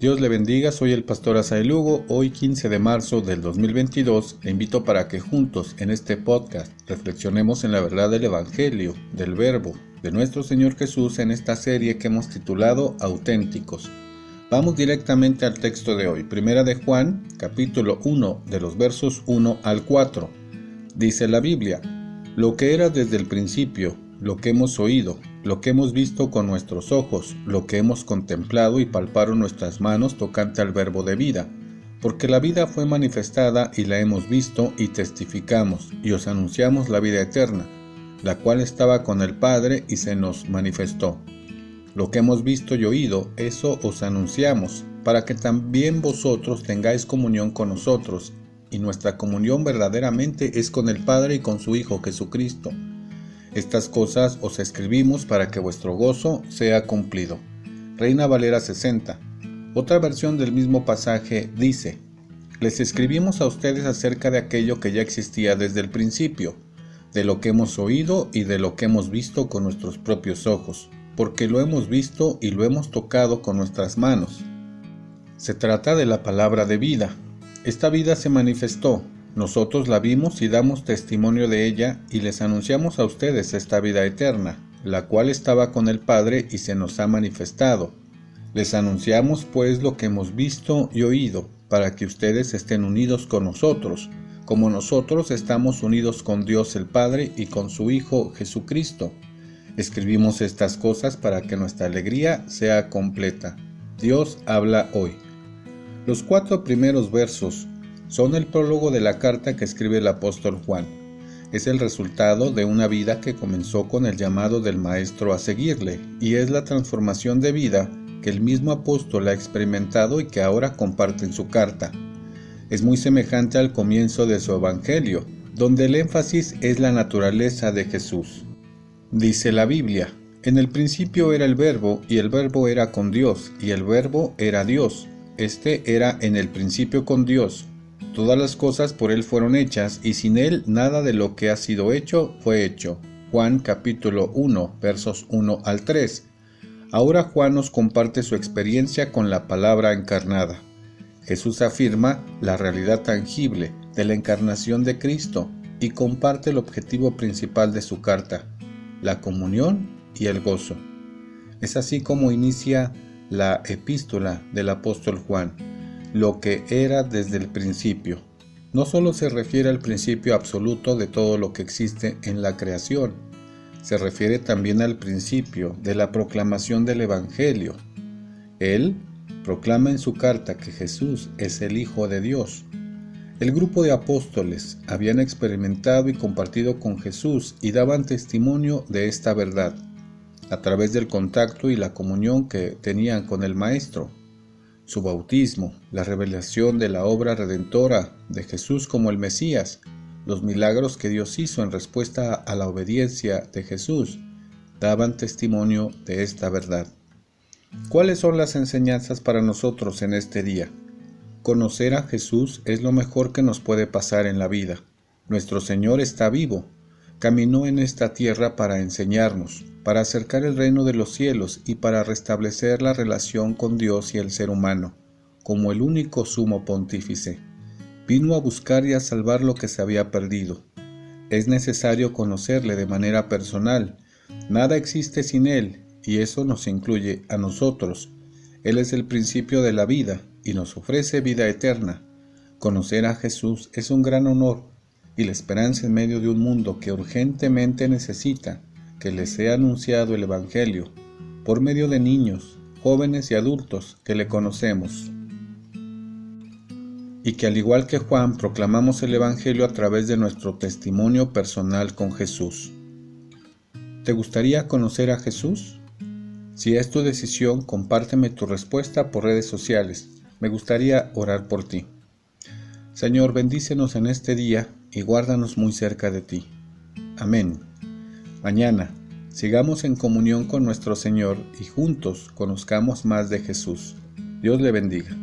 Dios le bendiga, soy el pastor Asael Lugo. Hoy 15 de marzo del 2022 le invito para que juntos en este podcast reflexionemos en la verdad del Evangelio, del Verbo, de nuestro Señor Jesús en esta serie que hemos titulado Auténticos. Vamos directamente al texto de hoy, Primera de Juan, capítulo 1, de los versos 1 al 4. Dice la Biblia, lo que era desde el principio, lo que hemos oído, lo que hemos visto con nuestros ojos, lo que hemos contemplado y palparon nuestras manos tocante al verbo de vida, porque la vida fue manifestada y la hemos visto y testificamos, y os anunciamos la vida eterna, la cual estaba con el Padre y se nos manifestó. Lo que hemos visto y oído, eso os anunciamos, para que también vosotros tengáis comunión con nosotros, y nuestra comunión verdaderamente es con el Padre y con su Hijo Jesucristo estas cosas os escribimos para que vuestro gozo sea cumplido. Reina Valera 60. Otra versión del mismo pasaje dice, les escribimos a ustedes acerca de aquello que ya existía desde el principio, de lo que hemos oído y de lo que hemos visto con nuestros propios ojos, porque lo hemos visto y lo hemos tocado con nuestras manos. Se trata de la palabra de vida. Esta vida se manifestó, nosotros la vimos y damos testimonio de ella y les anunciamos a ustedes esta vida eterna, la cual estaba con el Padre y se nos ha manifestado. Les anunciamos pues lo que hemos visto y oído, para que ustedes estén unidos con nosotros, como nosotros estamos unidos con Dios el Padre y con su Hijo Jesucristo. Escribimos estas cosas para que nuestra alegría sea completa. Dios habla hoy. Los cuatro primeros versos son el prólogo de la carta que escribe el apóstol Juan. Es el resultado de una vida que comenzó con el llamado del Maestro a seguirle, y es la transformación de vida que el mismo apóstol ha experimentado y que ahora comparte en su carta. Es muy semejante al comienzo de su Evangelio, donde el énfasis es la naturaleza de Jesús. Dice la Biblia, en el principio era el verbo, y el verbo era con Dios, y el verbo era Dios. Este era en el principio con Dios. Todas las cosas por Él fueron hechas, y sin Él nada de lo que ha sido hecho fue hecho. Juan capítulo 1, versos 1 al 3. Ahora Juan nos comparte su experiencia con la palabra encarnada. Jesús afirma la realidad tangible de la encarnación de Cristo y comparte el objetivo principal de su carta, la comunión y el gozo. Es así como inicia la epístola del apóstol Juan lo que era desde el principio. No solo se refiere al principio absoluto de todo lo que existe en la creación, se refiere también al principio de la proclamación del Evangelio. Él proclama en su carta que Jesús es el Hijo de Dios. El grupo de apóstoles habían experimentado y compartido con Jesús y daban testimonio de esta verdad a través del contacto y la comunión que tenían con el Maestro su bautismo, la revelación de la obra redentora de Jesús como el Mesías, los milagros que Dios hizo en respuesta a la obediencia de Jesús, daban testimonio de esta verdad. ¿Cuáles son las enseñanzas para nosotros en este día? Conocer a Jesús es lo mejor que nos puede pasar en la vida. Nuestro Señor está vivo, caminó en esta tierra para enseñarnos, para acercar el reino de los cielos y para restablecer la relación con Dios y el ser humano, como el único sumo pontífice. Vino a buscar y a salvar lo que se había perdido. Es necesario conocerle de manera personal. Nada existe sin Él, y eso nos incluye a nosotros. Él es el principio de la vida y nos ofrece vida eterna. Conocer a Jesús es un gran honor y la esperanza en medio de un mundo que urgentemente necesita que les sea anunciado el Evangelio por medio de niños, jóvenes y adultos que le conocemos. Y que al igual que Juan proclamamos el Evangelio a través de nuestro testimonio personal con Jesús. ¿Te gustaría conocer a Jesús? Si es tu decisión, compárteme tu respuesta por redes sociales. Me gustaría orar por ti. Señor, bendícenos en este día y guárdanos muy cerca de ti. Amén. Mañana, sigamos en comunión con nuestro Señor y juntos conozcamos más de Jesús. Dios le bendiga.